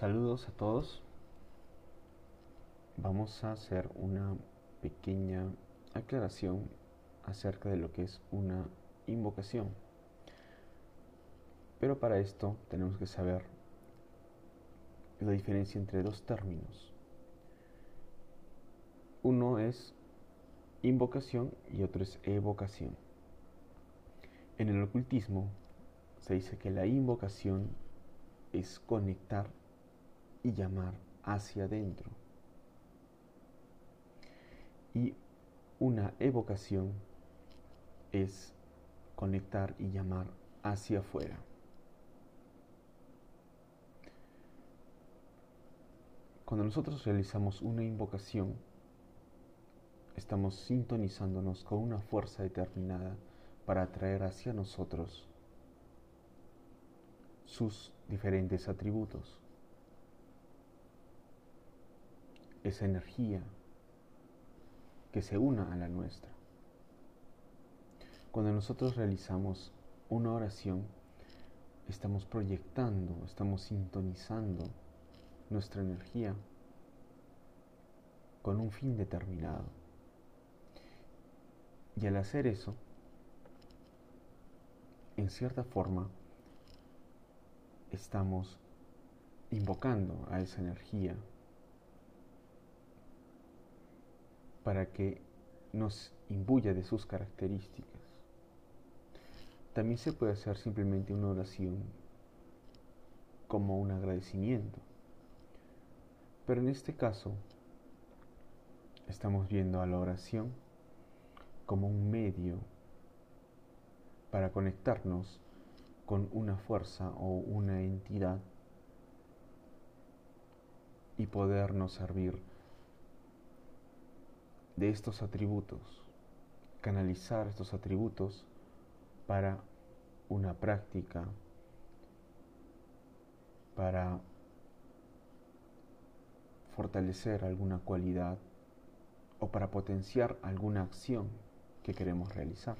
Saludos a todos. Vamos a hacer una pequeña aclaración acerca de lo que es una invocación. Pero para esto tenemos que saber la diferencia entre dos términos. Uno es invocación y otro es evocación. En el ocultismo se dice que la invocación es conectar y llamar hacia adentro. Y una evocación es conectar y llamar hacia afuera. Cuando nosotros realizamos una invocación, estamos sintonizándonos con una fuerza determinada para atraer hacia nosotros sus diferentes atributos. Esa energía que se una a la nuestra. Cuando nosotros realizamos una oración, estamos proyectando, estamos sintonizando nuestra energía con un fin determinado. Y al hacer eso, en cierta forma, estamos invocando a esa energía para que nos imbuya de sus características. También se puede hacer simplemente una oración como un agradecimiento. Pero en este caso, estamos viendo a la oración como un medio para conectarnos con una fuerza o una entidad y podernos servir de estos atributos, canalizar estos atributos para una práctica, para fortalecer alguna cualidad o para potenciar alguna acción que queremos realizar.